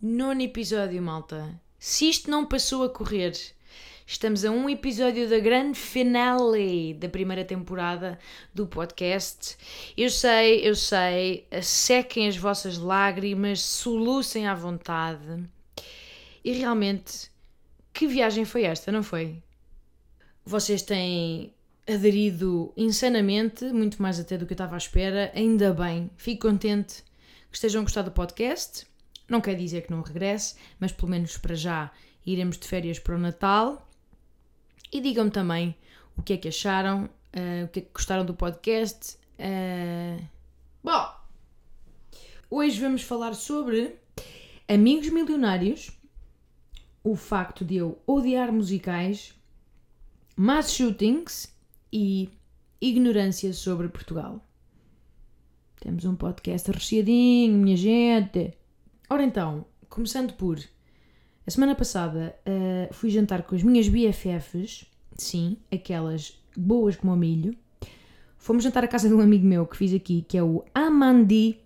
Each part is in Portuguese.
Nono episódio, malta. Se isto não passou a correr, estamos a um episódio da grande finale da primeira temporada do podcast. Eu sei, eu sei, sequem as vossas lágrimas, solucem à vontade. E realmente, que viagem foi esta, não foi? Vocês têm aderido insanamente, muito mais até do que eu estava à espera. Ainda bem, fico contente que estejam a gostar do podcast. Não quer dizer que não regresse, mas pelo menos para já iremos de férias para o Natal. E digam-me também o que é que acharam, uh, o que é que gostaram do podcast. Uh... Bom, hoje vamos falar sobre amigos milionários, o facto de eu odiar musicais mass shootings e ignorância sobre Portugal. Temos um podcast recheadinho, minha gente. Ora então, começando por. A semana passada uh, fui jantar com as minhas BFFs, sim, aquelas boas como o milho. Fomos jantar à casa de um amigo meu que fiz aqui, que é o Amandi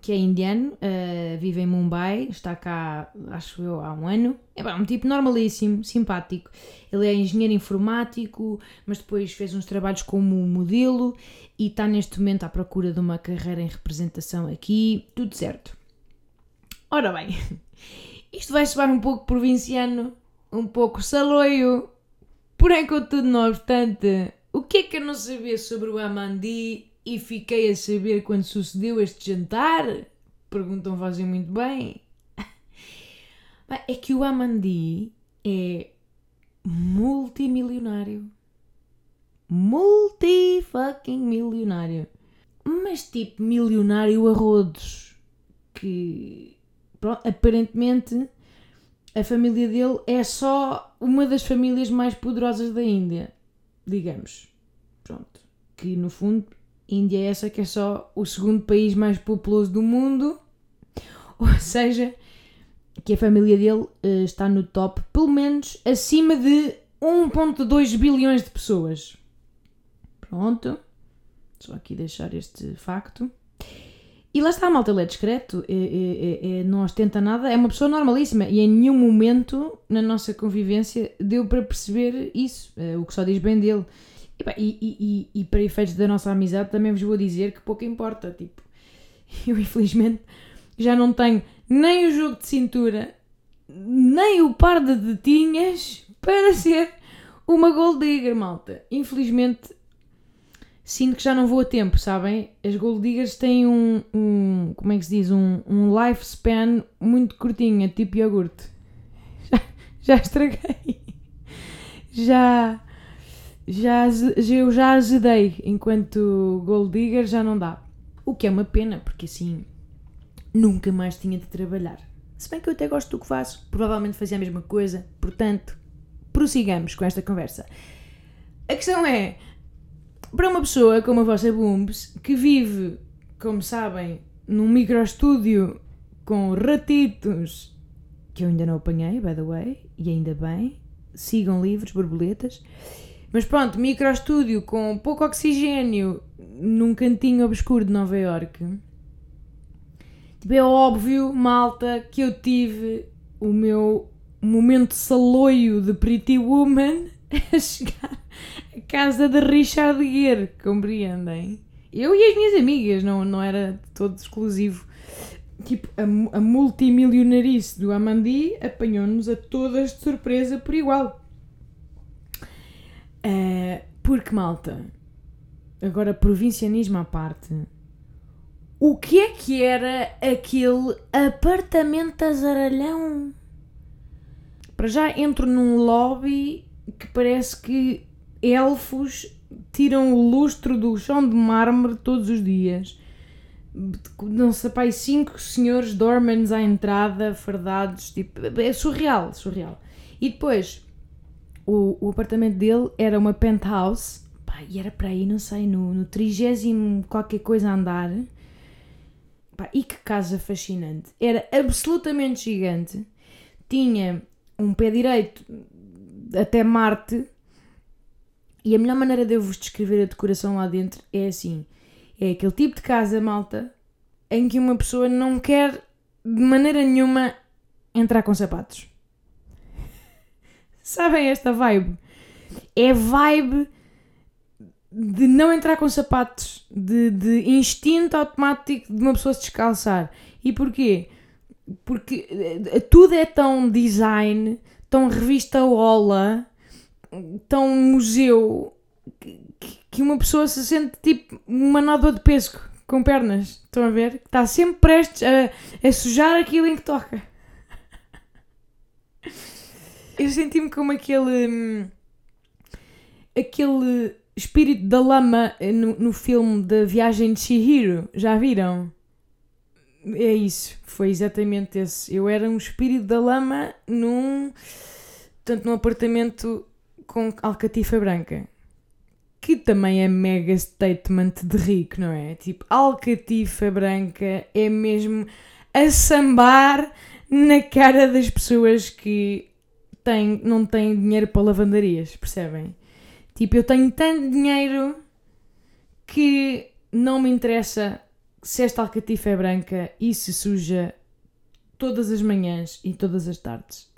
que é indiano, uh, vive em Mumbai, está cá, acho eu, há um ano. É um tipo normalíssimo, simpático. Ele é engenheiro informático, mas depois fez uns trabalhos como modelo e está neste momento à procura de uma carreira em representação aqui. Tudo certo. Ora bem, isto vai soar um pouco provinciano, um pouco saloio, porém, contudo, não obstante, o que é que eu não sabia sobre o Amandi e fiquei a saber quando sucedeu este jantar? Perguntam fazem muito bem. É que o Amandi é multimilionário. Multi fucking milionário. Mas tipo milionário a rodos. Que pronto, aparentemente a família dele é só uma das famílias mais poderosas da Índia. Digamos. Pronto. Que no fundo Índia é essa que é só o segundo país mais populoso do mundo, ou seja, que a família dele uh, está no top, pelo menos acima de 1,2 bilhões de pessoas. Pronto, só aqui deixar este facto. E lá está, a malta, ele é discreto, é, é, é, não ostenta nada, é uma pessoa normalíssima e em nenhum momento na nossa convivência deu para perceber isso, eh, o que só diz bem dele. E, e, e, e, para efeitos da nossa amizade também vos vou dizer que pouco importa. Tipo, eu infelizmente já não tenho nem o jogo de cintura, nem o par de detinhas para ser uma gold digger, malta. Infelizmente sinto que já não vou a tempo, sabem? As gold diggers têm um, um como é que se diz? Um, um lifespan muito curtinho, é tipo iogurte. Já, já estraguei. Já já, eu já azedei, enquanto Gold Digger já não dá. O que é uma pena, porque assim nunca mais tinha de trabalhar. Se bem que eu até gosto do que faço, provavelmente fazia a mesma coisa, portanto, prossigamos com esta conversa. A questão é, para uma pessoa como a vossa Booms, que vive, como sabem, num microestúdio com ratitos, que eu ainda não apanhei, by the way, e ainda bem, sigam livros, borboletas, mas pronto, microestúdio com pouco oxigênio num cantinho obscuro de Nova York. Tipo, é óbvio, malta, que eu tive o meu momento saloio de Pretty Woman a chegar à casa de Richard Gere, compreendem? Eu e as minhas amigas, não, não era todo exclusivo. Tipo, a, a multimilionarice do Amandi apanhou-nos a todas de surpresa por igual. Uh, porque, malta, agora provincianismo à parte, o que é que era aquele apartamento azaralhão? Para já entro num lobby que parece que elfos tiram o lustro do chão de mármore todos os dias. não sei, pai, cinco senhores dormens à entrada, fardados, tipo, é surreal, surreal. E depois, o, o apartamento dele era uma penthouse, pá, e era para aí, não sei, no, no trigésimo qualquer coisa andar. Pá, e que casa fascinante. Era absolutamente gigante. Tinha um pé direito até Marte. E a melhor maneira de eu vos descrever a decoração lá dentro é assim: é aquele tipo de casa, malta, em que uma pessoa não quer de maneira nenhuma entrar com sapatos. Sabem esta vibe? É vibe de não entrar com sapatos, de, de instinto automático de uma pessoa se descalçar. E porquê? Porque eh, tudo é tão design, tão revista Ola, tão museu, que uma pessoa se sente tipo uma nódoa de pesco com pernas. Estão a ver? Está sempre prestes a, a sujar aquilo em que toca. Eu senti-me como aquele. Hum, aquele espírito da lama no, no filme da Viagem de Shihiro. Já viram? É isso, foi exatamente esse. Eu era um espírito da lama num. Portanto, num apartamento com alcatifa branca. Que também é mega statement de rico, não é? Tipo, alcatifa branca é mesmo a sambar na cara das pessoas que têm, não têm dinheiro para lavandarias, percebem? Tipo, eu tenho tanto dinheiro que não me interessa se esta alcatifa é branca e se suja todas as manhãs e todas as tardes.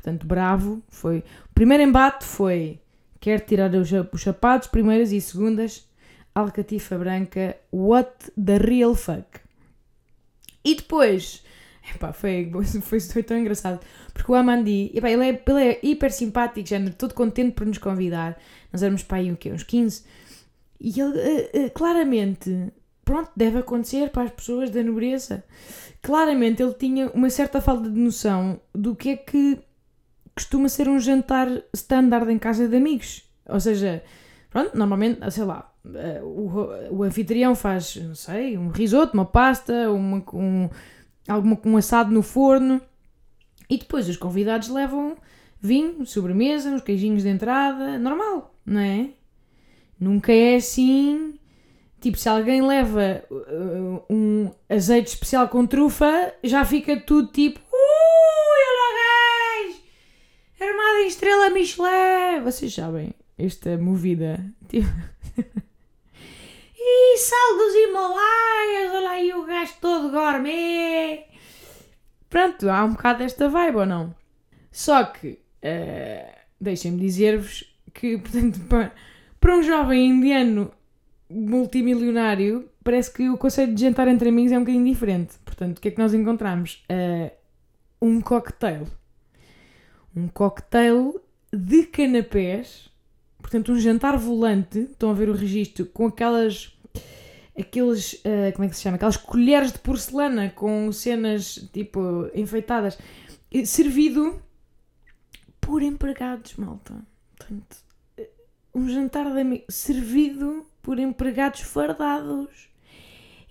Portanto, bravo. Foi. O primeiro embate foi. Quer tirar os, os sapatos, primeiras e segundas. Alcatifa branca. What the real fuck? E depois. Epá, foi, foi, foi tão engraçado. Porque o Amandi, epá, ele, é, ele é hiper simpático, género, todo contente por nos convidar. Nós éramos para aí o quê? Uns 15. E ele, uh, uh, claramente, pronto, deve acontecer para as pessoas da nobreza. Claramente ele tinha uma certa falta de noção do que é que costuma ser um jantar standard em casa de amigos. Ou seja, pronto, normalmente, sei lá, eh, o, o anfitrião faz, não sei, um risoto, uma pasta, uma, um, alguma, um assado no forno e depois os convidados levam vinho, sobremesa, uns queijinhos de entrada, normal, não é? Nunca é assim. Tipo, se alguém leva uh, um azeite especial com trufa, já fica tudo tipo Armada em estrela Michelin! Vocês sabem, esta movida. Tipo... e sal dos Himalaias, olha aí o gajo todo gourmet. Pronto, há um bocado desta vibe ou não? Só que, uh, deixem-me dizer-vos que, portanto, para, para um jovem indiano multimilionário, parece que o conceito de jantar entre amigos é um bocadinho diferente. Portanto, o que é que nós encontramos? Uh, um cocktail um cocktail de canapés, portanto, um jantar volante. Estão a ver o registro com aquelas. Aqueles. Uh, como é que se chama? Aquelas colheres de porcelana com cenas tipo enfeitadas, servido por empregados, malta. Portanto, eh, um jantar de amigos servido por empregados fardados.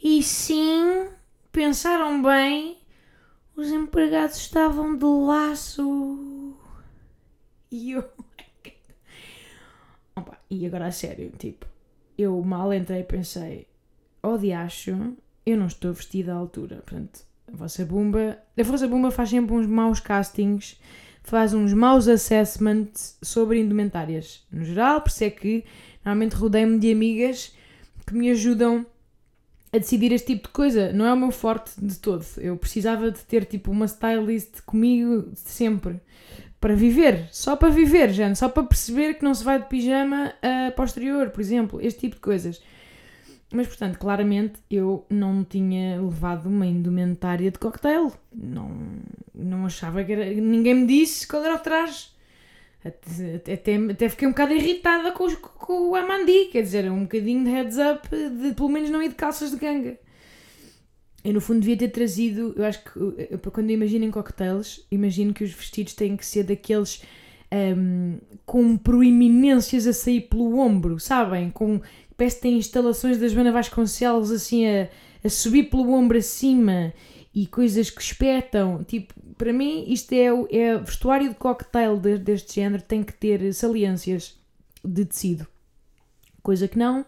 E sim, pensaram bem, os empregados estavam de laço. E eu. Opa, e agora a sério, tipo, eu mal entrei e pensei, oh diacho, eu não estou vestida à altura. Portanto, a vossa Bumba. A vossa Bumba faz sempre uns maus castings, faz uns maus assessments sobre indumentárias. No geral, por isso é que normalmente rodeio-me de amigas que me ajudam a decidir este tipo de coisa. Não é o meu forte de todo. Eu precisava de ter tipo uma stylist comigo sempre. Para viver, só para viver, gente, só para perceber que não se vai de pijama a posterior, por exemplo, este tipo de coisas. Mas, portanto, claramente eu não tinha levado uma indumentária de cocktail. Não, não achava que era. Ninguém me disse qual era o traje. Até, até, até fiquei um bocado irritada com, com o Amandi, quer dizer, um bocadinho de heads up de pelo menos não ir de calças de ganga. Eu, no fundo, devia ter trazido. Eu acho que eu, quando eu imagino em cocktails, imagino que os vestidos têm que ser daqueles um, com proeminências a sair pelo ombro, sabem? Com, parece que têm instalações das Joana Vasconcelos assim a, a subir pelo ombro acima e coisas que espetam. Tipo, para mim, isto é, é vestuário de cocktail de- deste género, tem que ter saliências de tecido. Coisa que não,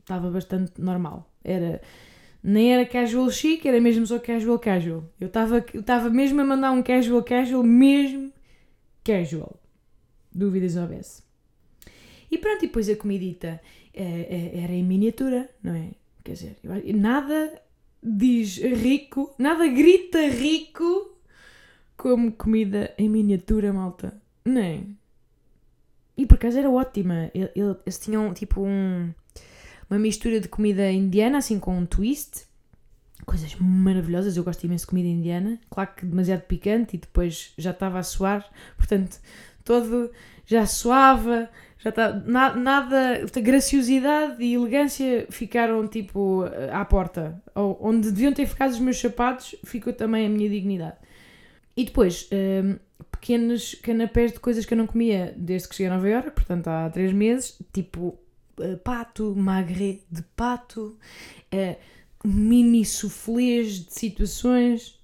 estava bastante normal. Era. Nem era casual chic, era mesmo só casual casual. Eu estava eu mesmo a mandar um casual casual, mesmo casual. Dúvidas houvesse. E pronto, e depois a comidita eh, eh, era em miniatura, não é? Quer dizer, nada diz rico, nada grita rico como comida em miniatura, malta. Não é? E por acaso era ótima. Ele- ele- Eles tinham tipo um, uma mistura de comida indiana, assim com um twist. Coisas maravilhosas. Eu gosto imenso de comida indiana. Claro que demasiado picante e depois já estava a suar. Portanto, todo já suava. Já está, na- nada, graciosidade e elegância ficaram tipo à porta. Ou- Onde deviam ter ficado os meus sapatos, ficou também a minha dignidade. E depois, hum, pequenos canapés de coisas que eu não comia desde que cheguei a Nova Iorque, portanto há três meses, tipo eh, pato, magre de pato, eh, mini soufflés de situações.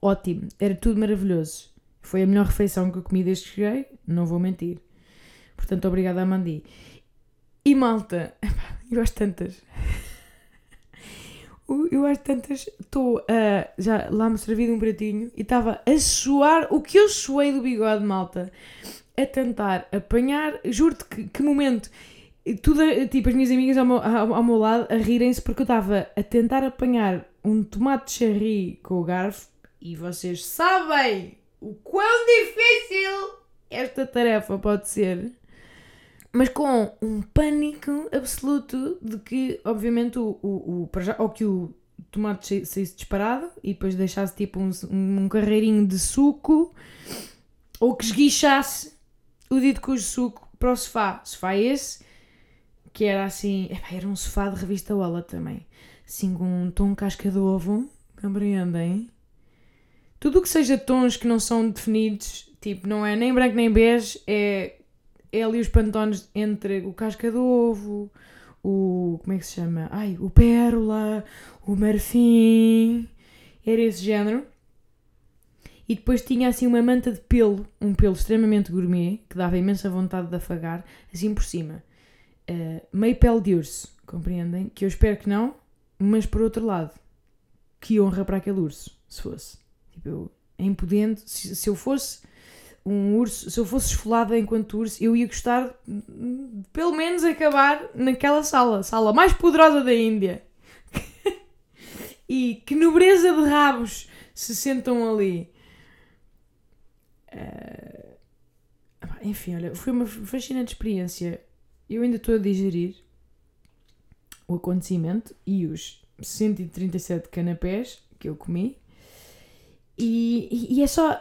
Ótimo, era tudo maravilhoso. Foi a melhor refeição que eu comi desde que cheguei, não vou mentir. Portanto, obrigada a Mandi. E malta, eu às tantas. Eu- às tantas estou a. Já lá me servi de um pratinho e estava a suar o que eu suei do bigode, malta. A tentar apanhar. Juro-te que, que momento. Tudo, tipo, as minhas amigas ao meu, ao, ao meu lado a rirem-se porque eu estava a tentar apanhar um tomate cherry com o garfo e vocês sabem o quão difícil esta tarefa pode ser mas com um pânico absoluto de que, obviamente, o, o, o, ou que o tomate sa- saísse disparado e depois deixasse tipo um, um carreirinho de suco, ou que esguichasse o dito cujo suco para o sofá. Sofá esse, que era assim, era um sofá de revista Ola também, assim com um tom casca de ovo, compreendem? Tudo o que seja tons que não são definidos, tipo, não é nem branco nem bege, é é ali os pantones entre o casca de ovo, o. como é que se chama? Ai, o pérola, o marfim. Era esse género. E depois tinha assim uma manta de pelo, um pelo extremamente gourmet, que dava imensa vontade de afagar, assim por cima. Uh, meio pele de urso, compreendem? Que eu espero que não, mas por outro lado, que honra para aquele urso, se fosse. Tipo, eu, em podendo, se, se eu fosse um urso, se eu fosse esfolada enquanto urso, eu ia gostar de, pelo menos acabar naquela sala, sala mais poderosa da Índia. e que nobreza de rabos se sentam ali. Eh, enfim, olha, foi uma fascinante experiência. Eu ainda estou a digerir o acontecimento e os 137 canapés que eu comi. E- e é só.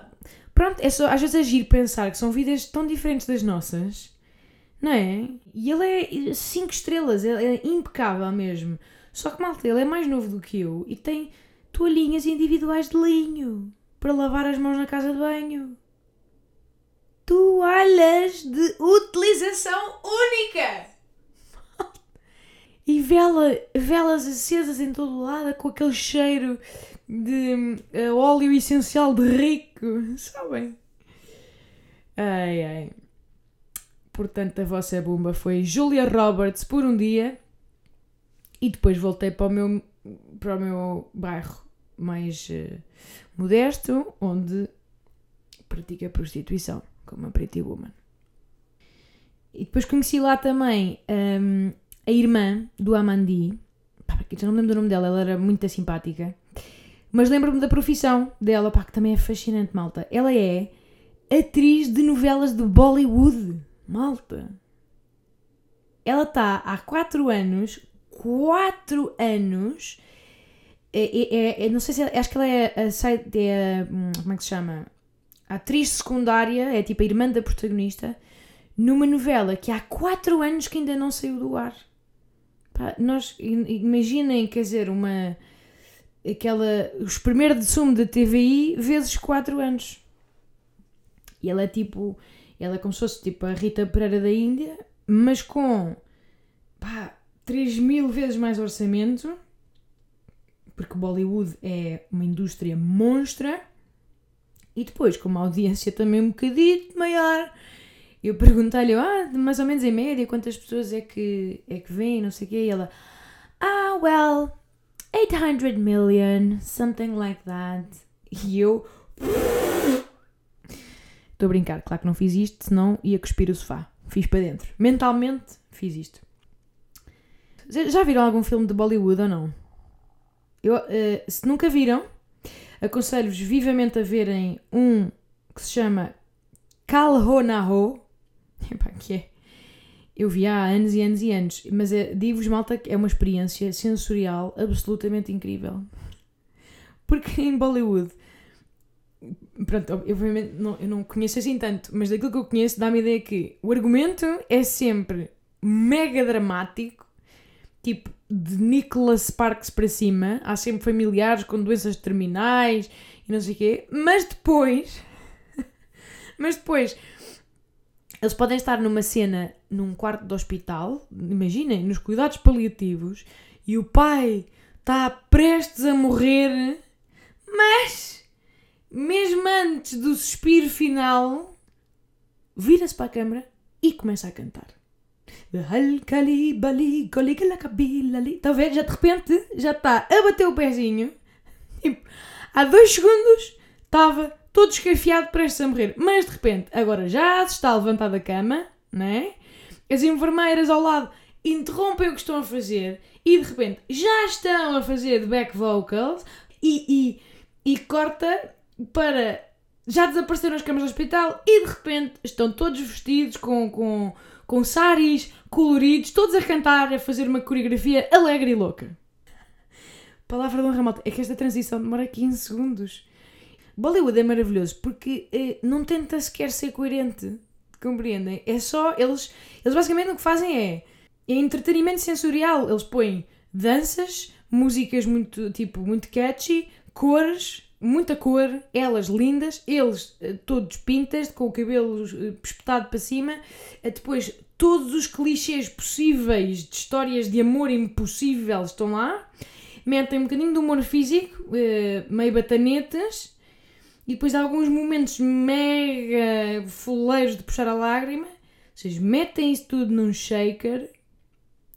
Pronto, é só às vezes agir pensar que são vidas tão diferentes das nossas, não é? E ele é 5 estrelas, ele é impecável mesmo. Só que, malta, ele é mais novo do que eu e tem toalhinhas individuais de linho para lavar as mãos na casa de banho. Toalhas de utilização única! E vela, velas acesas em todo o lado com aquele cheiro de eh, óleo essencial de rico, sabem? Ai ai. Portanto, a vossa bomba foi Julia Roberts por um dia e depois voltei para o meu, para o meu bairro mais eh, modesto, onde pratica prostituição, como a Pretty Woman. E depois conheci lá também hum, a irmã do Amandi. Pá, já não me lembro do nome dela, ela era muito simpática. Mas lembro-me da profissão dela, pá, que também é fascinante, malta. Ela é atriz de novelas de Bollywood, malta. Ela está há 4 anos, 4 anos. É, é- é- é- não sei se acho que ela é a, é hum, como é que se chama? A atriz secundária, é tipo a irmã da protagonista, numa novela que há 4 anos que ainda não saiu do ar. Pá, nós imaginem, quer dizer, uma aquela os primeiros de sumo da TVI vezes 4 anos. E ela é tipo, ela é como se fosse tipo a Rita Pereira da Índia, mas com pá, 3 mil vezes mais orçamento, porque Bollywood é uma indústria monstra. E depois, como a audiência também um bocadinho maior, eu perguntei-lhe, ah, mais ou menos em média, quantas pessoas é que, é que vêm, não sei o quê, e ela, ah, well, 800 million, something like that. E eu, estou a brincar, claro que não fiz isto, senão ia cuspir o sofá. Fiz para dentro. Mentalmente, fiz isto. Já viram algum filme de Bollywood ou não? Eu, uh, se nunca viram, aconselho-vos vivamente a verem um que se chama Kal Ho Naho. Epá, que é? Eu vi há anos e anos e anos, mas é, digo-vos, malta, que é uma experiência sensorial absolutamente incrível. Porque em Bollywood, pronto, obviamente não, eu não conheço assim tanto, mas daquilo que eu conheço dá-me a ideia que o argumento é sempre mega dramático, tipo de Nicholas Sparks para cima, há sempre familiares com doenças terminais e não sei o quê, mas depois, mas depois, eles podem estar numa cena num quarto de hospital, imaginem, nos cuidados paliativos, e o pai está prestes a morrer, mas mesmo antes do suspiro final, vira-se para a câmara e começa a cantar. Está a ver? Já de repente já está a bater o pezinho. Tipo, há dois segundos estava todo escafiado prestes a morrer. Mas de repente, agora já se está a levantar da cama, né? As enfermeiras ao lado interrompem o que estão a fazer e de repente já estão a fazer de back vocals e, e, e corta para. Já desapareceram as câmaras do hospital e de repente estão todos vestidos com, com, com saris coloridos, todos a cantar, a fazer uma coreografia alegre e louca. Palavra de honra. É que esta transição demora 15 segundos. Bollywood é maravilhoso porque eh, não tenta sequer ser coerente. Compreendem? É só. Eles, eles basicamente o que fazem é. É entretenimento sensorial. Eles põem danças, músicas muito, tipo, muito catchy, cores, muita cor, elas lindas, eles eh, todos pintas, com o cabelo eh, espetado para cima, depois todos os clichês possíveis de histórias de amor impossível estão lá, metem um bocadinho de humor físico, meio batanetas, e depois há alguns momentos mega fuleiros de puxar a lágrima, vocês metem isso tudo num shaker,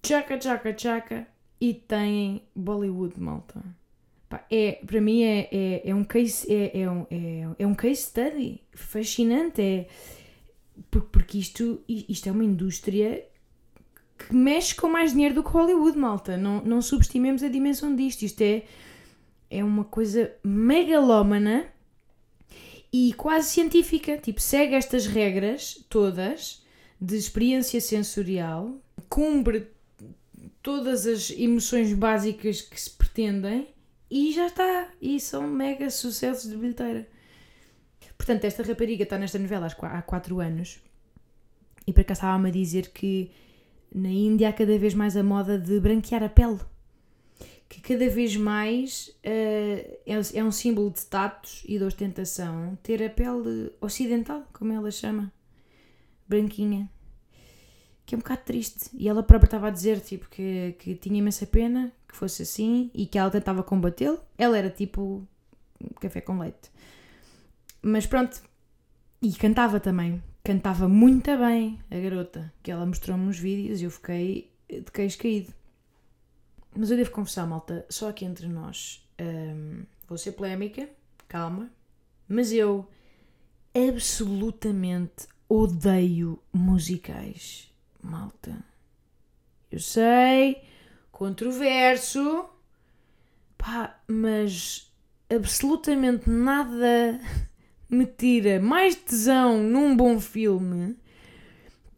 tchaca, tchaca, tchaca, e têm Bollywood, malta é, para mim é, é, é um case é, é, um, é, é um case study fascinante é, porque isto, isto é uma indústria que mexe com mais dinheiro do que Hollywood, malta. Não, não subestimemos a dimensão disto. Isto é, é uma coisa megalómana e quase científica. Tipo, segue estas regras todas de experiência sensorial, cumpre todas as emoções básicas que se pretendem e já está. E são mega sucessos de bilheteira. Portanto, esta rapariga está nesta novela há 4 anos. E para cá estava-me a dizer que na Índia há cada vez mais a moda de branquear a pele. Que cada vez mais uh, é, é um símbolo de status e de ostentação ter a pele ocidental, como ela chama. Branquinha que é um bocado triste. E ela própria estava a dizer tipo, que, que tinha imensa pena que fosse assim e que ela tentava combatê-lo. Ela era tipo café com leite. Mas pronto. E cantava também. Cantava muito bem a garota, que ela mostrou-me uns vídeos e eu fiquei de queixo caído. Mas eu devo confessar, malta, só aqui entre nós. Um, vou ser polémica, calma. Mas eu absolutamente odeio musicais malta. Eu sei, controverso, pá, mas absolutamente nada me tira mais tesão num bom filme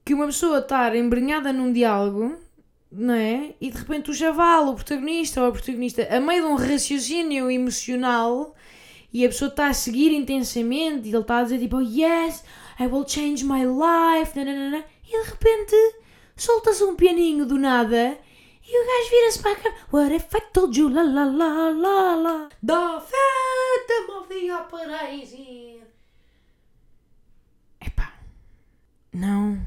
que uma pessoa estar embrenhada num diálogo, não é? E de repente o chaval, o protagonista ou a protagonista, a meio de um raciocínio emocional e a pessoa está a seguir intensamente e ele está a dizer tipo, oh, yes, I will change my life, nananana, e de repente solta-se um pianinho do nada e o gajo vira-se para a cama. What if I told you la la la la la The Phantom of the Opera is here. Epá, não,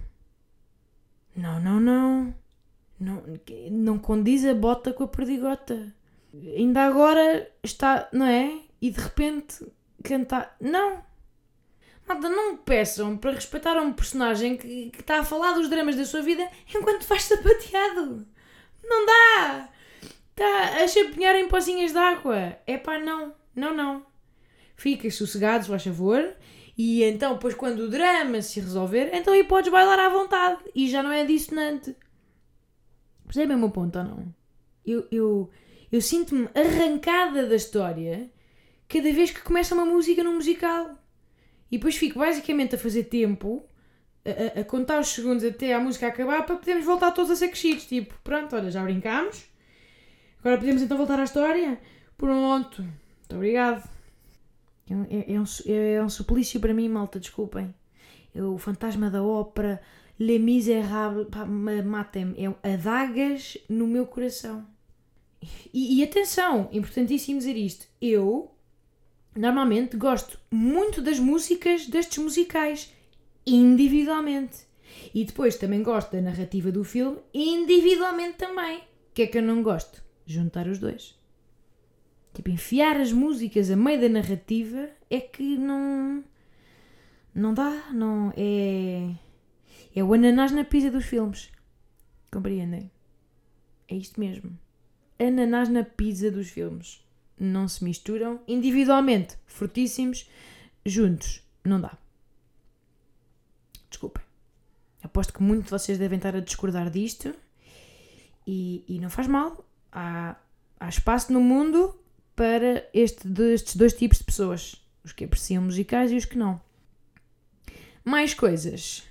não, condiz a bota com a perdigota. ainda agora está, não é? E de repente cantar. Não! Malta, não peçam para respeitar um personagem que, que está a falar dos dramas da sua vida enquanto faz sapateado. Não dá! Está a chapinhar em pocinhas de água. É pá, não. Não, não. Fiquem sossegados, faz favor. E então, depois, quando o drama se resolver, então aí podes bailar à vontade. E já não é dissonante. Percebem o meu ponto ou não? Eu, eu, eu sinto-me arrancada da história cada vez que começa uma música num musical. E depois fico basicamente a fazer tempo, a, a, contar os segundos até a música acabar para podermos voltar todos a ser crescidos. Tipo, pronto, olha, já brincámos. Agora podemos então voltar à história? Pronto. Muito obrigado. É, é, é, um, é um suplício para mim, malta, desculpem. É o fantasma da ópera, Les Miserables, matem-me. É adagas no meu coração. E, e atenção, importantíssimo dizer isto. Eu normalmente gosto muito das músicas destes musicais, individualmente. E depois também gosto da narrativa do filme, individualmente também. O que é que eu não gosto? Juntar os dois. Tipo, enfiar as músicas a meio da narrativa é que não. Não dá, não. É. É o ananás na pizza dos filmes. Compreendem? É isto mesmo. Ananás na pizza dos filmes não se misturam. Individualmente, fortíssimos, juntos, não dá. Desculpem. Aposto que muitos de vocês devem estar a discordar disto. E, e não faz mal. Há, há espaço no mundo para este, estes dois tipos de pessoas. Os que apreciam musicais e os que não. Mais coisas.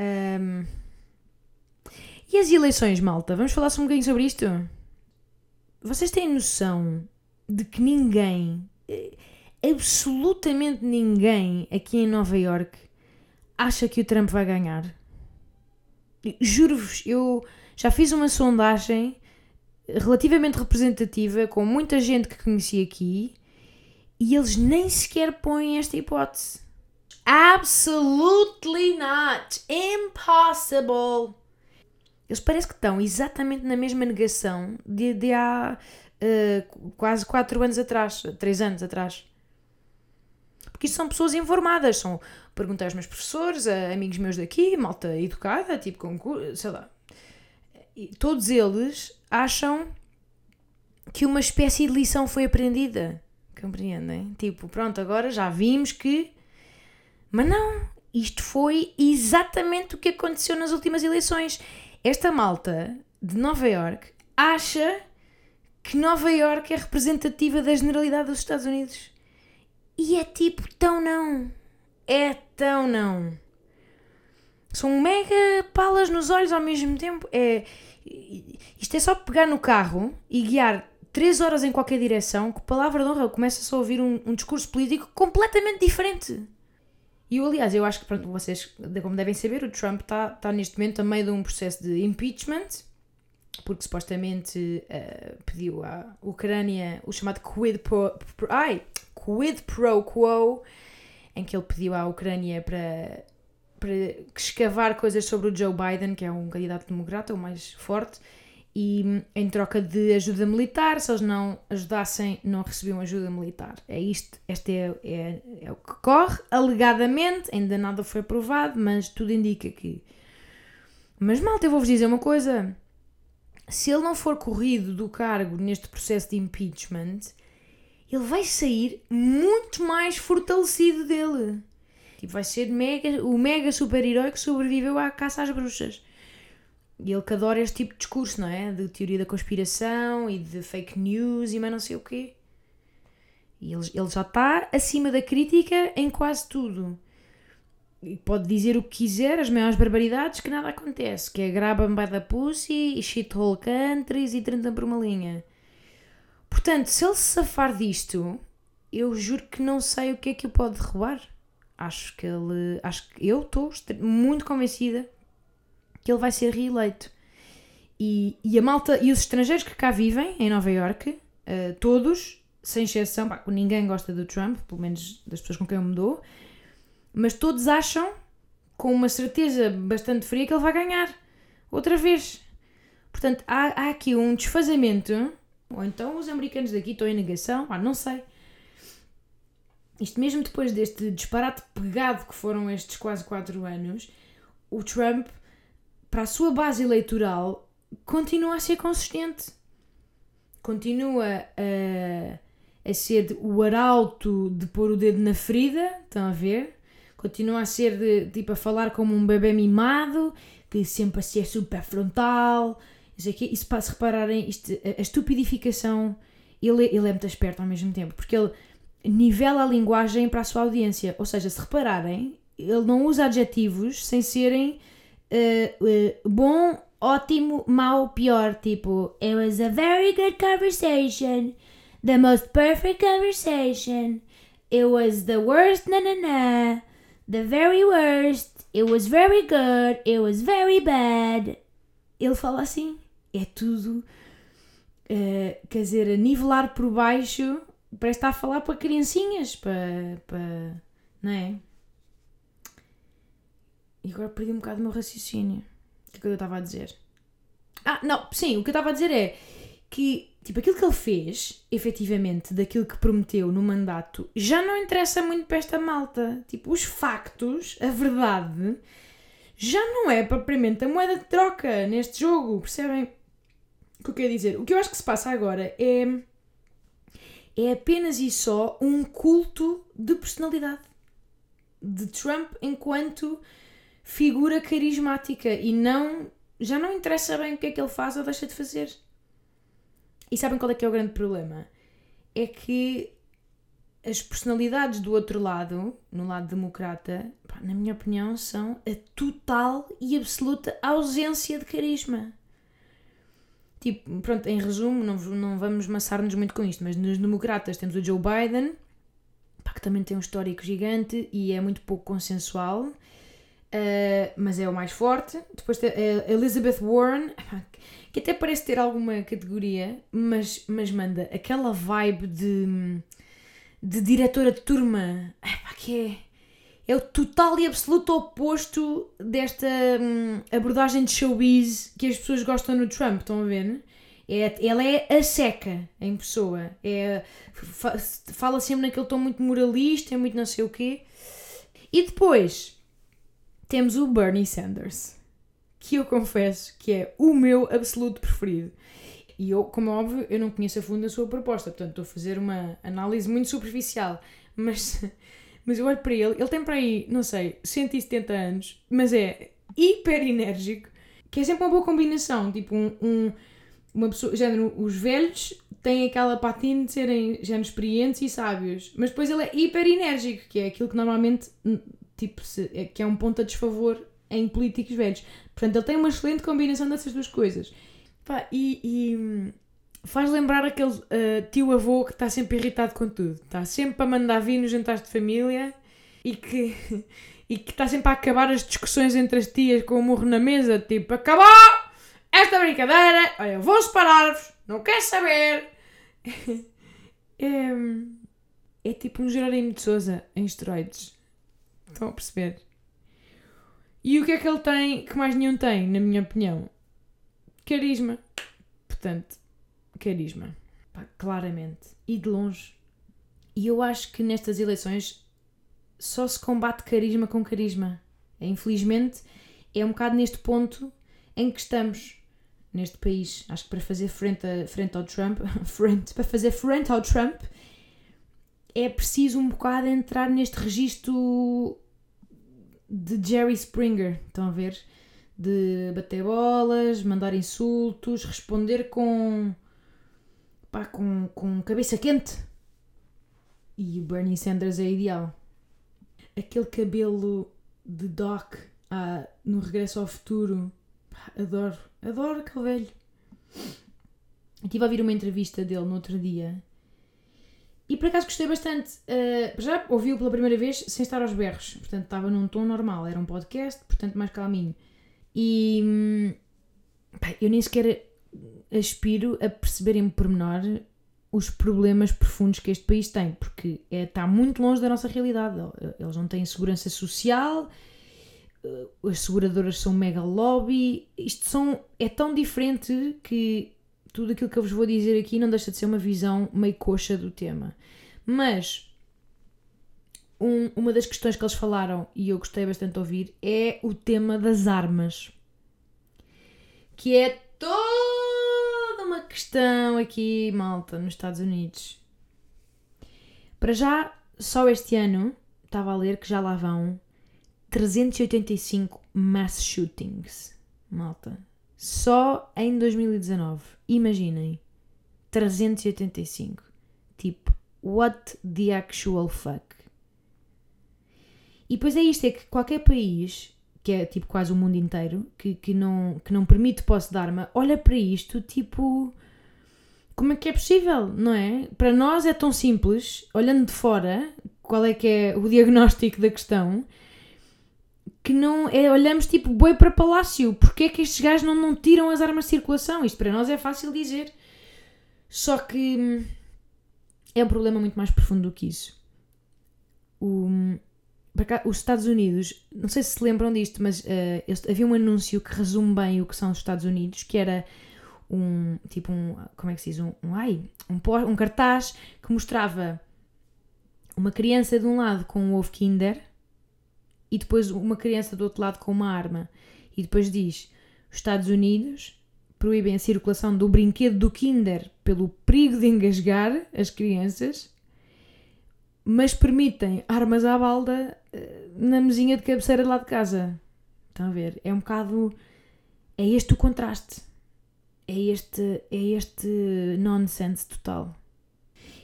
Um... E as eleições, malta? Vamos falar só um bocadinho sobre isto? Vocês têm noção de que ninguém, eh, absolutamente ninguém aqui em Nova York acha que o Trump vai ganhar. Juro-vos, eu já fiz uma sondagem relativamente representativa com muita gente que conheci aqui e eles nem sequer põem esta hipótese. Absolutely not! Impossible! Eles parecem que estão exatamente na mesma negação de, de há uh, quase 4 anos atrás, 3 anos atrás. Porque isto são pessoas informadas, são perguntei aos meus professores, a amigos meus daqui, malta educada, tipo concurso, sei lá. E todos eles acham que uma espécie de lição foi aprendida. Compreendem? Tipo, pronto, agora já vimos que. Mas não, isto foi exatamente o que aconteceu nas últimas eleições. Esta malta de Nova York acha que Nova York é representativa da generalidade dos Estados Unidos. E é tipo, tão não. É tão não. São mega palas nos olhos ao mesmo tempo. É, isto é só pegar no carro e guiar 3 horas em qualquer direção, que palavra de honra, começa só a ouvir um, um discurso político completamente diferente. E eu, aliás, eu acho que, pronto, vocês, como devem saber, o Trump está tá neste momento a meio de um processo de impeachment porque supostamente uh, pediu à Ucrânia o chamado quid pro, pro, ai, quid pro quo, em que ele pediu à Ucrânia para, para escavar coisas sobre o Joe Biden, que é um candidato democrata, o mais forte, e em troca de ajuda militar, se eles não ajudassem, não recebiam ajuda militar. É isto, este é, é, é o que corre, alegadamente, ainda nada foi provado, mas tudo indica que. Mas malta, eu vou-vos dizer uma coisa se ele não for corrido do cargo neste processo de impeachment, ele vai sair muito mais fortalecido dele. Tipo, vai ser mega, o mega super-herói que sobreviveu à caça às bruxas. E ele que adora este tipo de discurso, não é? De teoria da conspiração e de fake news e mais não sei o quê. E ele, ele já está acima da crítica em quase tudo pode dizer o que quiser, as maiores barbaridades, que nada acontece, que é graba-me by the pussy e shithole countries e 30 por uma linha. Portanto, se ele se safar disto, eu juro que não sei o que é que o pode derrubar. Acho que ele. Acho que eu estou muito convencida ele vai ser reeleito. E, e a malta e os estrangeiros que cá vivem em Nova York, uh, todos, sem exceção, pá, ninguém gosta do Trump, pelo menos das pessoas com quem eu me dou, mas todos acham, com uma certeza bastante fria, que ele vai ganhar outra vez. Portanto, há, há aqui um desfazamento Ou então os americanos daqui estão em negação, ah, não sei. Isto mesmo depois deste disparate pegado que foram estes quase 4 anos, o Trump, para a sua base eleitoral, continua a ser consistente. Continua a, a ser o arauto de pôr o dedo na ferida, estão a ver? Continua a ser de, tipo a falar como um bebê mimado, que sempre a ser super frontal. Isso, aqui, isso para se repararem, isto, a, estupidificação, ele, ele é muito esperto ao mesmo tempo, porque ele nivela a linguagem para a sua audiência. Ou seja, se repararem, ele não usa adjetivos sem serem uh, uh, bom, ótimo, mau, pior. Tipo, it was a very good conversation. The most perfect conversation. It was the worst, na na na. The very worst. It was very good. It was very bad. Ele fala assim. É tudo. Uh, quer dizer, a nivelar por baixo parece estar a falar para criancinhas, para, para. não é? E agora perdi um bocado o meu raciocínio. O que é que eu estava a dizer? Ah, não, sim, o que eu estava a dizer é que, tipo, aquilo que ele fez, efetivamente, daquilo que prometeu no mandato, já não interessa muito para esta malta. Tipo, os factos, a verdade, já não é propriamente a moeda de troca neste jogo, percebem? O que eu quero dizer? O que eu acho que se passa agora é é apenas e só um culto de personalidade de Trump enquanto figura carismática e não já não interessa bem o que é que ele faz ou deixa de fazer. E sabem qual é que é o grande problema? É que as personalidades do outro lado, no lado democrata, na minha opinião, são a total e absoluta ausência de carisma. Tipo, pronto, em resumo, não, não vamos maçar-nos muito com isto, mas nos democratas temos o Joe Biden, pá, que também tem um histórico gigante e é muito pouco consensual, uh, mas é o mais forte. Depois tem a Elizabeth Warren, que até parece ter alguma categoria, mas, mas manda aquela vibe de, de diretora de turma, que é é o total e absoluto oposto desta hum, abordagem de showbiz que as pessoas gostam no Trump, estão a ver? É, ela é a seca em pessoa. É, fala sempre naquele tom muito moralista, é muito não sei o quê. E depois temos o Bernie Sanders, que eu confesso que é o meu absoluto preferido. E eu, como é óbvio, eu não conheço a fundo a sua proposta, portanto estou a fazer uma análise muito superficial. Mas mas eu olho para ele, ele tem para aí, não sei, 170 anos, mas é hiper enérgico, que é sempre uma boa combinação. Tipo, um, um uma pessoa, género, os velhos têm aquela patina de serem género experientes e sábios, mas depois ele é hiper enérgico, que é aquilo que normalmente, tipo, se, é, que é um ponto a desfavor em políticos velhos. Portanto, ele tem uma excelente combinação dessas duas coisas. Pá, e, e faz lembrar aquele uh, tio-avô que está sempre irritado com tudo. Está sempre a mandar vir nos jantares de família e que, e que está sempre a acabar as discussões entre as tias com o murro na mesa, tipo, acabou esta brincadeira, olha, vou separar-vos, não quer saber. é, é tipo um Jerónimo de Souza em esteroides. Estão a perceber? E o que é que ele tem que mais nenhum tem, na minha opinião? Carisma. Portanto, carisma. Pá, claramente. E de longe. E eu acho que nestas eleições só se combate carisma com carisma. Infelizmente, é um bocado neste ponto em que estamos neste país. Acho que para fazer frente, a, frente ao Trump, frente, para fazer frente ao Trump, é preciso um bocado entrar neste registro de Jerry Springer. Estão a ver? De bater bolas, mandar insultos, responder com pá, com, com cabeça quente. E o Bernie Sanders é ideal. Aquele cabelo de Doc ah, no Regresso ao Futuro. Pá, adoro, adoro aquele velho. Estive a ouvir uma entrevista dele no outro dia e por acaso gostei bastante. Uh, já ouvi-o pela primeira vez sem estar aos berros, portanto estava num tom normal, era um podcast, portanto mais calminho. E hum, eu nem sequer aspiro a perceber em pormenor os problemas profundos que este país tem, porque é, está muito longe da nossa realidade. Eles não têm segurança social, eh, as seguradoras são mega lobby, isto são, é tão diferente que tudo aquilo que eu vos vou dizer aqui não deixa de ser uma visão meio coxa do tema. Mas um- uma das questões que eles falaram e eu gostei bastante de ouvir é o tema das armas. Que é toda uma questão aqui, malta, nos Estados Unidos. Para já, só este ano, estava a ler que já lá vão 385 mass shootings. Malta. Só em 2019. Imaginem. 385. Tipo, what the actual fuck? E depois é isto, é que qualquer país, que é tipo quase o mundo inteiro, que, que, não, que não permite posse de arma, olha para isto, tipo... Como é que é possível, não é? Para nós é tão simples, olhando de fora, qual é que é o diagnóstico da questão, que não é, olhamos tipo boi para palácio. Porquê é que estes gajos não, não tiram as armas de circulação? Isto para nós é fácil dizer. Só que hum, é um problema muito mais profundo do que isso. O, para cá, os Estados Unidos, não sei se se lembram disto, mas este- havia um anúncio que resume bem o que são os Estados Unidos, que era um tipo um como é que se diz um, um ai um, um cartaz que mostrava uma criança de um lado com um ovo Kinder e depois uma criança do outro lado com uma arma e depois diz os Estados Unidos proíbem a circulação do brinquedo do Kinder pelo perigo de engasgar as crianças mas permitem armas à balda eh, na mesinha de cabeceira lá de casa estão a ver? é um bocado é este o contraste é este, é este nonsense total.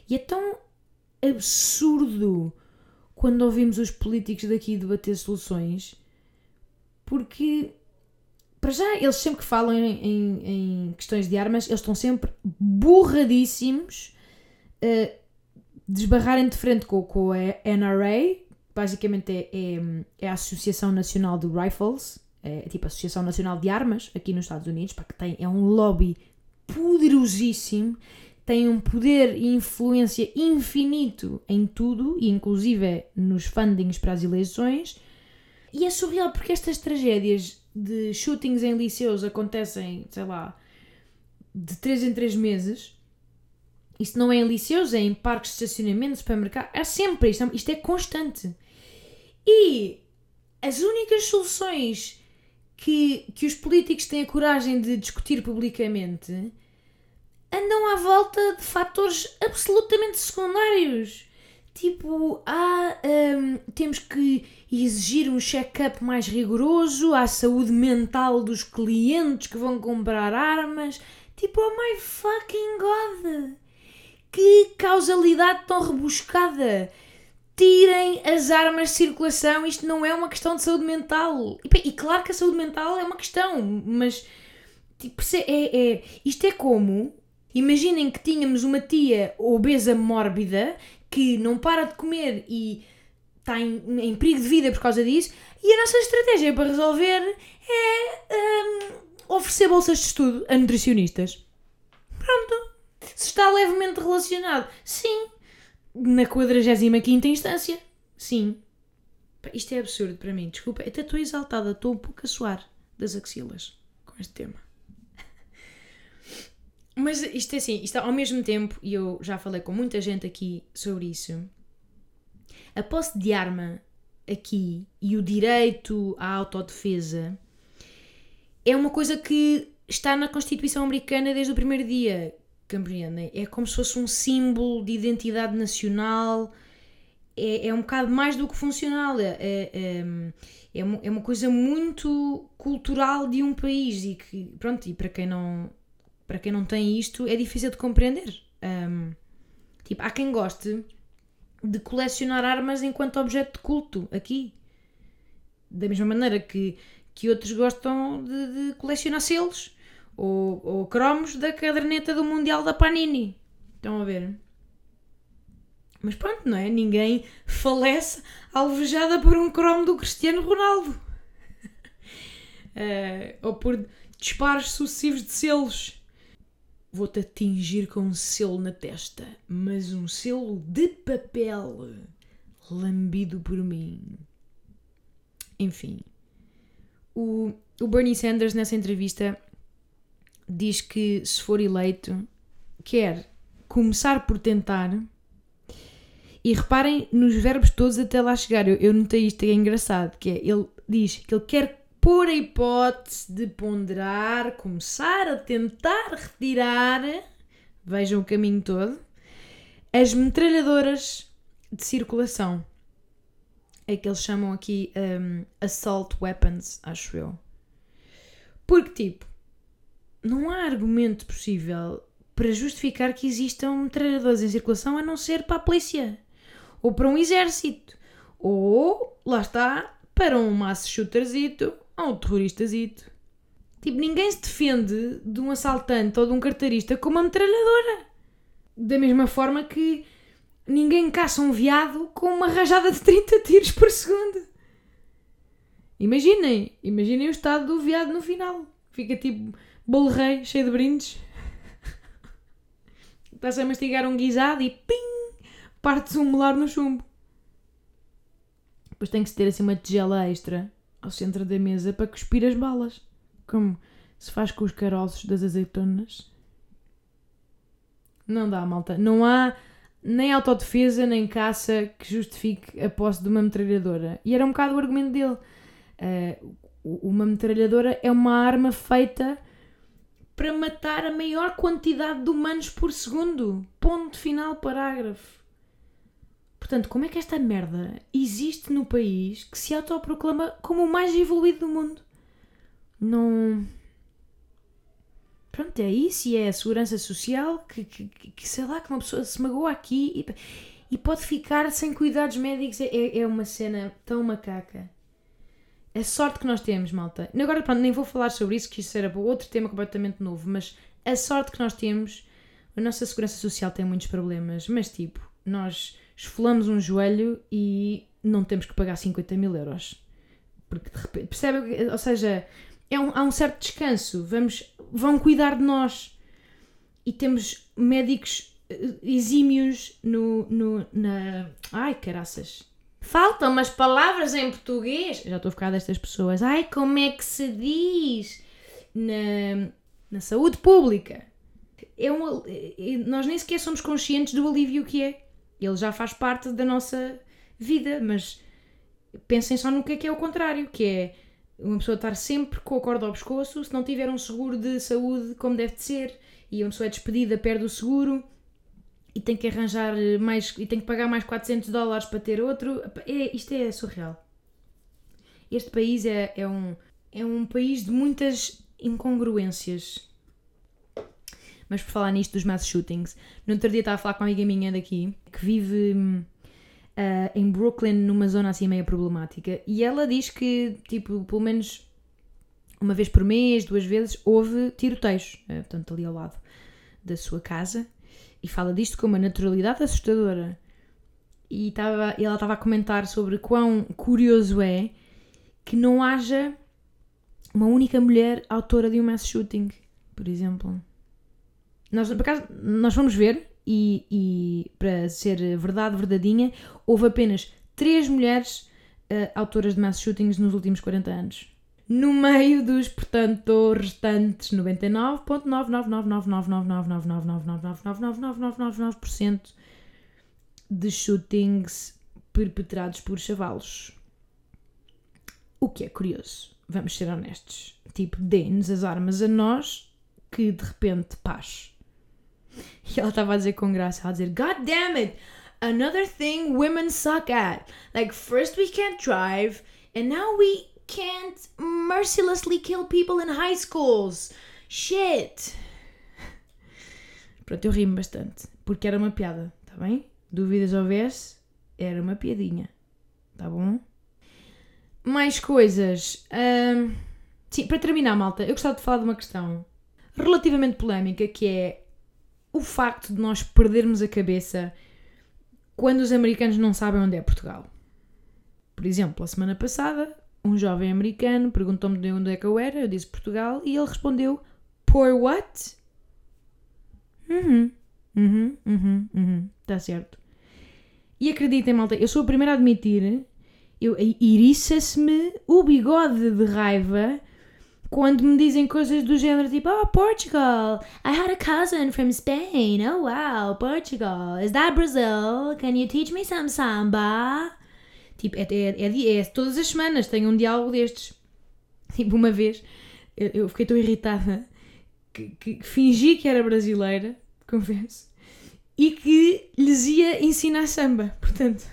E é tão absurdo quando ouvimos os políticos daqui debater soluções, porque, para já, eles sempre que falam em, em- em questões de armas, eles estão sempre burradíssimos a desbarrarem de frente com, com a NRA, basicamente é, é, é a Associação Nacional de Rifles, é tipo a Associação Nacional de Armas aqui nos Estados Unidos, pá, que tem, é um lobby poderosíssimo, tem um poder e influência infinito em tudo, e inclusive nos fundings para as eleições. E é surreal porque estas tragédias de shootings em liceus acontecem, sei lá, de 3 em 3 meses. Isto não é em liceus, é em parques de estacionamento, supermercado. É sempre isto, isto é constante. E as únicas soluções que, que os políticos têm a coragem de discutir publicamente andam à volta de fatores absolutamente secundários. Tipo, ah, hum, temos que exigir um check-up mais rigoroso à saúde mental dos clientes que vão comprar armas. Tipo, oh my fucking god! Que causalidade tão rebuscada! tirem as armas de circulação, isto não é uma questão de saúde mental. E, e claro que a saúde mental é uma questão, mas tipo, se- é, é, isto é como imaginem que tínhamos uma tia obesa mórbida que não para de comer e está em, em perigo de vida por causa disso, e a nossa estratégia para resolver é hum, oferecer bolsas de estudo a nutricionistas. Pronto. Se está levemente relacionado, sim, na 45 instância. Sim. Isto é absurdo para mim, desculpa. Até estou exaltada, estou um pouco a suar das axilas com este tema. Mas isto é assim, isto ao mesmo tempo, e eu já falei com muita gente aqui sobre isso, a posse de arma aqui e o direito à autodefesa é uma coisa que está na Constituição Americana desde o primeiro dia, compreendem? É como se fosse um símbolo de identidade nacional, é, é um bocado mais do que funcional, é, é, é, uma- é uma coisa muito cultural de um país e que, pronto, e para quem não, para quem não tem isto é difícil de compreender. Ahm, tipo, há quem goste de colecionar armas enquanto objeto de culto aqui. Da mesma maneira que, que outros gostam de, de colecionar selos ou, ou cromos da caderneta do Mundial da Panini. Estão a ver? Mas pronto, não é? Ninguém falece alvejada por um cromo do Cristiano Ronaldo. Eh, ou por disparos sucessivos de selos. Vou-te atingir com um selo na testa, mas um selo de papel lambido por mim. Enfim, o, o Bernie Sanders nessa entrevista diz que se for eleito, quer começar por tentar. E reparem nos verbos todos até lá chegar. Eu, eu notei isto, é engraçado, que é, ele diz que ele quer pôr a hipótese de ponderar, começar a tentar retirar, vejam o caminho todo, as metralhadoras de circulação. É que eles chamam aqui um, assault weapons, acho eu. Porque, tipo, não há argumento possível para justificar que existam metralhadoras em circulação a não ser para a polícia ou para um exército ou, lá está, para um mass shooterzito ou um terroristazito. Tipo, ninguém se defende de um assaltante ou de um carteirista com uma metralhadora. Da mesma forma que ninguém caça um veado com uma rajada de 30 tiros por segundo. Imaginem, imaginem o estado do veado no final. Fica tipo bolo rei, cheio de brindes. Estás a mastigar um guisado e pim! Parte-se um molar no chumbo. Depois tem que se ter assim uma tigela extra ao centro da mesa para cuspir as balas. Como se faz com os caroços das azeitonas. Não dá, malta. Não há nem autodefesa nem caça que justifique a posse de uma metralhadora. E era um bocado o argumento dele. Uh, uma metralhadora é uma arma feita para matar a maior quantidade de humanos por segundo. Ponto final, parágrafo. Portanto, como é que esta merda existe no país que se autoproclama como o mais evoluído do mundo? Não. Pronto, é isso e é a segurança social que, que, que sei lá, que uma pessoa se magoa aqui e, e pode ficar sem cuidados médicos. É, é uma cena tão macaca. A sorte que nós temos, malta. Agora, pronto, nem vou falar sobre isso, que isso era outro tema completamente novo, mas a sorte que nós temos, a nossa segurança social tem muitos problemas, mas tipo, nós esfolamos um joelho e não temos que pagar 50 mil euros. Porque de repente, percebe? Ou seja, é um, há um certo descanso, vamos, vão cuidar de nós. E temos médicos eh, exímios no, no, na. Ai, caraças Faltam umas palavras em português. Já estou a ficar destas pessoas. Ai, como é que se diz na, na saúde pública? É um, é, nós nem sequer somos conscientes do alívio que é. Ele já faz parte da nossa vida, mas pensem só no que é que é o contrário, que é uma pessoa estar sempre com a corda ao pescoço, se não tiver um seguro de saúde como deve de ser, e uma pessoa é despedida, perde o seguro, e tem que arranjar mais e tem que pagar mais 400 dólares para ter outro. É, isto é surreal. Este país é, é, um, é um país de muitas incongruências. Mas por falar nisto dos mass shootings, no outro dia estava a falar com uma amiga minha daqui que vive uh, em Brooklyn, numa zona assim meio problemática, e ela diz que, tipo, pelo menos uma vez por mês, duas vezes, houve tiroteios, uh, portanto, ali ao lado da sua casa e fala disto com uma naturalidade assustadora. E tava, ela estava a comentar sobre quão curioso é que não haja uma única mulher autora de um mass shooting, por exemplo. Nós, por acaso, nós vamos ver, e, e para ser verdade, verdadeinha, houve apenas três mulheres uh, autoras de mass shootings nos últimos 40 anos no meio dos, portanto, restantes 99.9999999999999% de shootings perpetrados por. O que é curioso, vamos ser honestos. Tipo, dê-nos as armas a nós que de repente. E ela estava a dizer com graça, ela a dizer, God damn it! Another thing women suck at. Like, first we can't drive, and now we can't mercilessly kill people in high schools. Shit! Pronto, eu rimo bastante. Porque era uma piada, tá bem? Dúvidas houvesse, era uma piadinha. Tá bom? Mais coisas. Um, sim, para terminar, malta, eu gostava de falar de uma questão relativamente polémica que é o facto de nós perdermos a cabeça quando os americanos não sabem onde é Portugal. Por exemplo, a semana passada um jovem americano perguntou-me de onde é que eu era, eu disse Portugal, e ele respondeu: Por what? Uhum, uhum, uhum, uhum, está certo. E acreditem, malta, eu sou a primeira a admitir, eu iriça-se-me o bigode de raiva quando me dizem coisas do género tipo, oh, Portugal, I had a cousin from Spain, oh wow, Portugal, is that Brazil? Can you teach me some samba? Tipo, é, é, é, é todas as semanas tenho um diálogo destes. Tipo, uma vez eu, eu fiquei tão irritada que, que, que fingi que era brasileira, confesso, e que lhes ia ensinar samba. Portanto,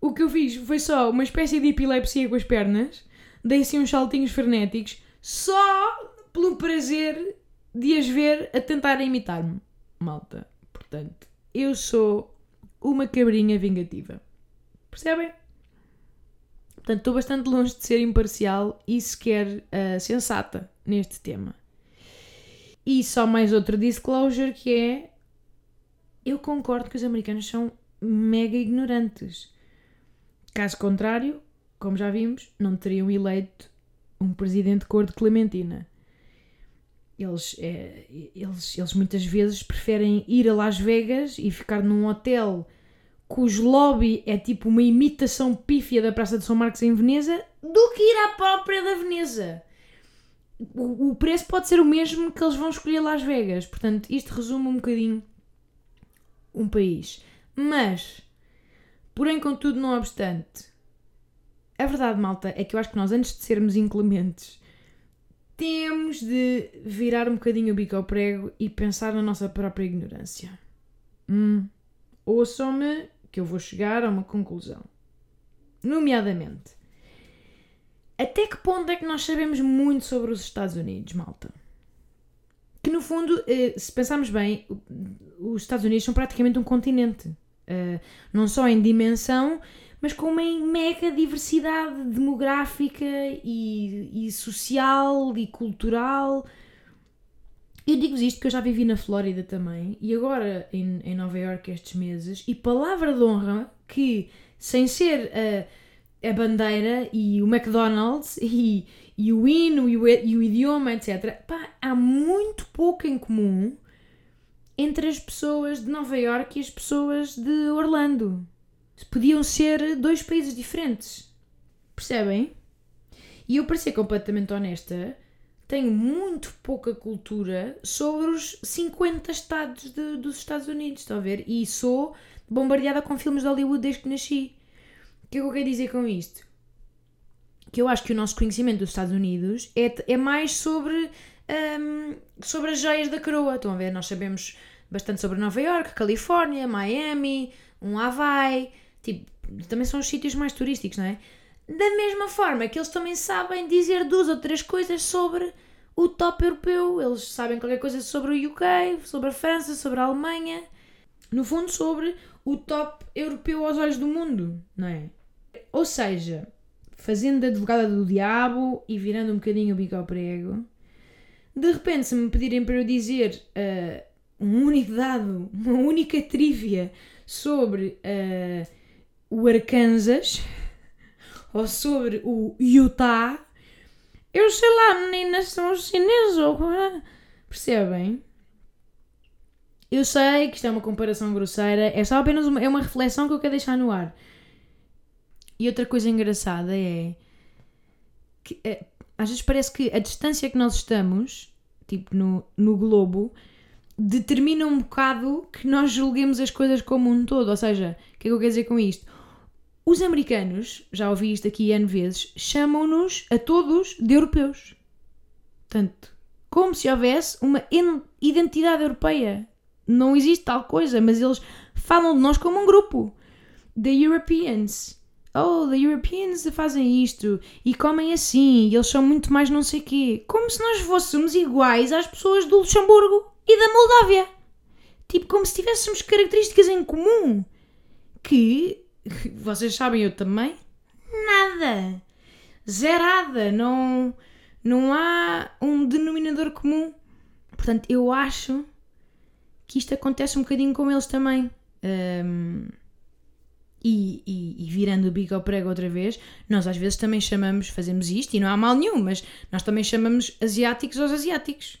o que eu fiz foi só uma espécie de epilepsia com as pernas dei assim uns saltinhos frenéticos só pelo prazer de as ver a tentar imitar-me. Malta. Portanto, eu sou uma cabrinha vingativa. Percebem? Portanto, estou bastante longe de ser imparcial e sequer uh, sensata neste tema. E só mais outro disclosure que é eu concordo que os americanos são mega ignorantes. Caso contrário, como já vimos, não teriam eleito um presidente cor de Clementina. Eles, é, eles, eles muitas vezes preferem ir a Las Vegas e ficar num hotel cujo lobby é tipo uma imitação pífia da Praça de São Marcos em Veneza do que ir à própria da Veneza. O, o preço pode ser o mesmo que eles vão escolher Las Vegas. Portanto, isto resume um bocadinho um país. Mas, porém, contudo, não obstante, a verdade, malta, é que eu acho que nós, antes de sermos inclementes, temos de virar um bocadinho o bico ao prego e pensar na nossa própria ignorância. Hum, ouçam-me que eu vou chegar a uma conclusão. Nomeadamente, até que ponto é que nós sabemos muito sobre os Estados Unidos, malta? Que no fundo, eh, se pensarmos bem, os Estados Unidos são praticamente um continente. Eh, não só em dimensão, mas com uma mega diversidade demográfica e, e social e cultural. Eu digo-vos isto porque eu já vivi na Flórida também e agora em, em Nova York estes meses, e palavra de honra que, sem ser a, a bandeira e o McDonald's e, e o hino e o, e o idioma, etc., pá, há muito pouco em comum entre as pessoas de Nova York e as pessoas de Orlando podiam ser dois países diferentes. Percebem? E eu, para ser completamente honesta, tenho muito pouca cultura sobre os 50 estados de, dos Estados Unidos, estão a ver? E sou bombardeada com filmes de Hollywood desde que nasci. O que é que eu quero dizer com isto? Que eu acho que o nosso conhecimento dos Estados Unidos é, é mais sobre, um, sobre as joias da coroa. Estão a ver? Nós sabemos bastante sobre Nova York, Califórnia, Miami, um Havaí, Tipo, também são os sítios mais turísticos, não é? Da mesma forma que eles também sabem dizer duas ou três coisas sobre o top europeu. Eles sabem qualquer coisa sobre o UK, sobre a França, sobre a Alemanha. No fundo, sobre o top europeu aos olhos do mundo, não é? Ou seja, fazendo de advogada do diabo e virando um bocadinho o bico ao prego, de repente, se me pedirem para eu dizer uh, um único dado, uma única trivia sobre. Uh, o Arkansas ou sobre o Utah, eu sei lá, meninas, são os chineses ou. Percebem? Eu sei que isto é uma comparação grosseira, é só apenas uma, é uma reflexão que eu quero deixar no ar. E outra coisa engraçada é que é, às vezes parece que a distância que nós estamos, tipo no, no globo, determina um bocado que nós julguemos as coisas como um todo. Ou seja, o que é que eu quero dizer com isto? Os americanos, já ouvi isto aqui N vezes, chamam-nos a todos de europeus. Portanto, como se houvesse uma identidade europeia. Não existe tal coisa, mas eles falam de nós como um grupo. The Europeans. Oh, the Europeans fazem isto e comem assim, e eles são muito mais não sei quê. Como se nós fôssemos iguais às pessoas do Luxemburgo e da Moldávia. Tipo, como se tivéssemos características em comum que vocês sabem, eu também, nada. Zerada. Não, não há um denominador comum. Portanto, eu acho que isto acontece um bocadinho com eles também. Um, e, e, e, virando o bico ao prego outra vez, nós às vezes também chamamos, fazemos isto, e não há mal nenhum, mas nós também chamamos asiáticos aos asiáticos,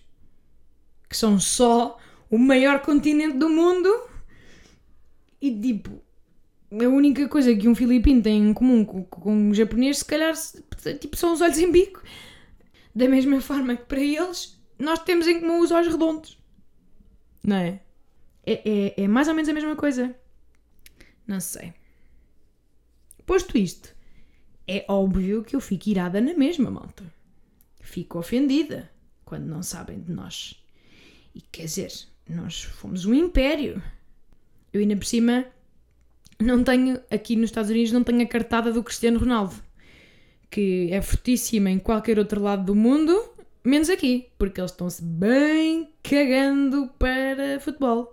que são só o maior continente do mundo, e tipo, a única coisa que um filipino tem em comum com, com um japonês, se calhar, tipo, são os olhos em bico. da mesma forma que para eles nós temos em comum os olhos redondos. Não é? É, é, é mais ou menos a mesma coisa. Não sei. Posto isto, é óbvio que eu fico irada na mesma, malta. Fico ofendida quando não sabem de nós. E quer dizer, nós fomos um império. Eu ainda por cima não tenho, aqui nos Estados Unidos, não tenho a cartada do Cristiano Ronaldo, que é fortíssima em qualquer outro lado do mundo, menos aqui, porque eles estão-se bem cagando para futebol,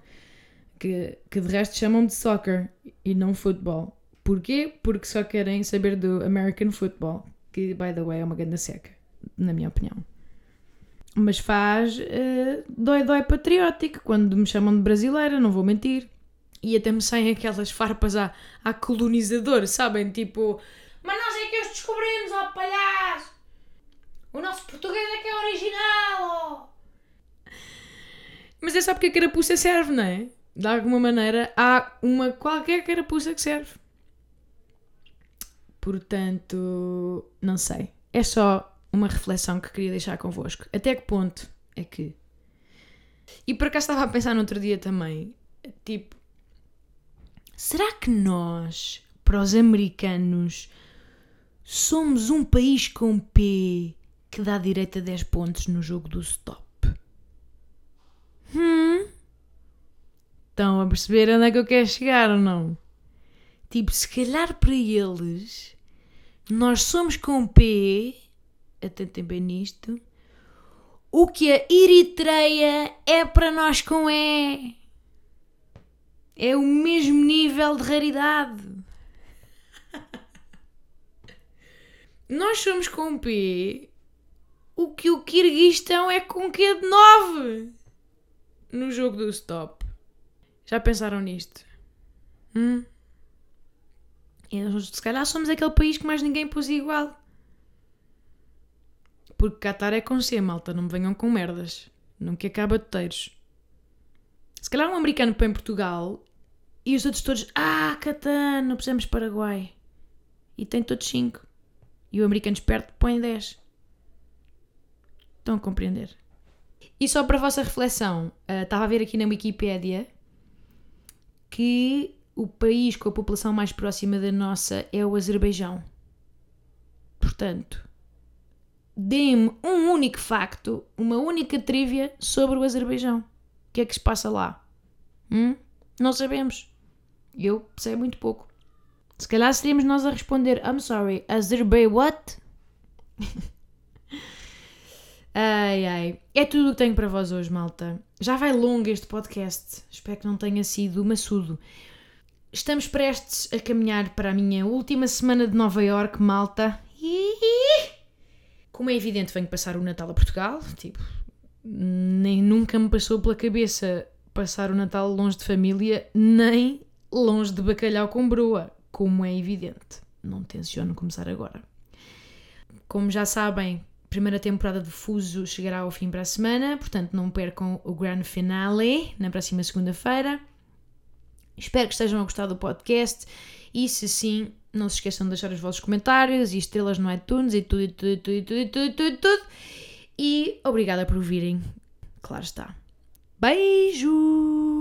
que, que de resto chamam de soccer e não futebol. Porquê? Porque só querem saber do American Football, que, by the way, é uma grande seca, na minha opinião. Mas faz uh, dói-dói patriótico quando me chamam de brasileira, não vou mentir. E até me saem aquelas farpas à, à colonizador, sabem? Tipo, mas nós é que os descobrimos, ó palhaço! O nosso português é que é original! Oh. Mas é só porque a carapuça serve, não é? De alguma maneira há uma qualquer carapuça que serve. Portanto, não sei. É só uma reflexão que queria deixar convosco. Até que ponto é que. E por acaso estava a pensar no outro dia também. Tipo, será que nós, para os americanos, somos um país com P que dá direito a 10 pontos no jogo do stop? Hum? Estão a perceber onde é que eu quero chegar ou não? Tipo, se calhar para eles, nós somos com P, atentem bem nisto, o que a Eritreia é para nós com E. É o mesmo nível de raridade. nós somos com P, o que o Kirguistão é com Q de 9 no jogo do stop. Já pensaram nisto? Hum? Se calhar somos aquele país que mais ninguém pôs igual. Porque Qatar é com C, malta, não me venham com merdas. Que acaba de teiros. Se calhar um americano põe Portugal e os outros todos, ah, Qatar, não precisamos Paraguai. E tem todos 5. E o americano esperto põe 10. Estão a compreender? E só para a vossa reflexão, uh, estava a ver aqui na Wikipédia que o país com a população mais próxima da nossa é o Azerbaijão. Portanto, dê-me um único facto, uma única trivia sobre o Azerbaijão. O que é que se passa lá? Hum? Não sabemos. Eu sei muito pouco. Se calhar seríamos nós a responder I'm sorry, Azerbaijan what? ai ai. É tudo o que tenho para vós hoje, malta. Já vai longo este podcast. Espero que não tenha sido maçudo. Estamos prestes a caminhar para a minha última semana de Nova York, malta. Como é evidente, venho passar o Natal a Portugal. Tipo, nem nunca me passou pela cabeça passar o Natal longe de família, nem longe de bacalhau com broa, como é evidente. Não tenciono começar agora. Como já sabem, primeira temporada de Fuso chegará ao fim para a semana, portanto não percam o grande finale na próxima segunda-feira. Espero que estejam a gostar do podcast e se sim, não se esqueçam de deixar os vossos comentários e estrelas no iTunes e tudo, e tudo, e tudo, e tudo, e tudo, tudo, tudo. E obrigada por virem. Claro está. Beijo!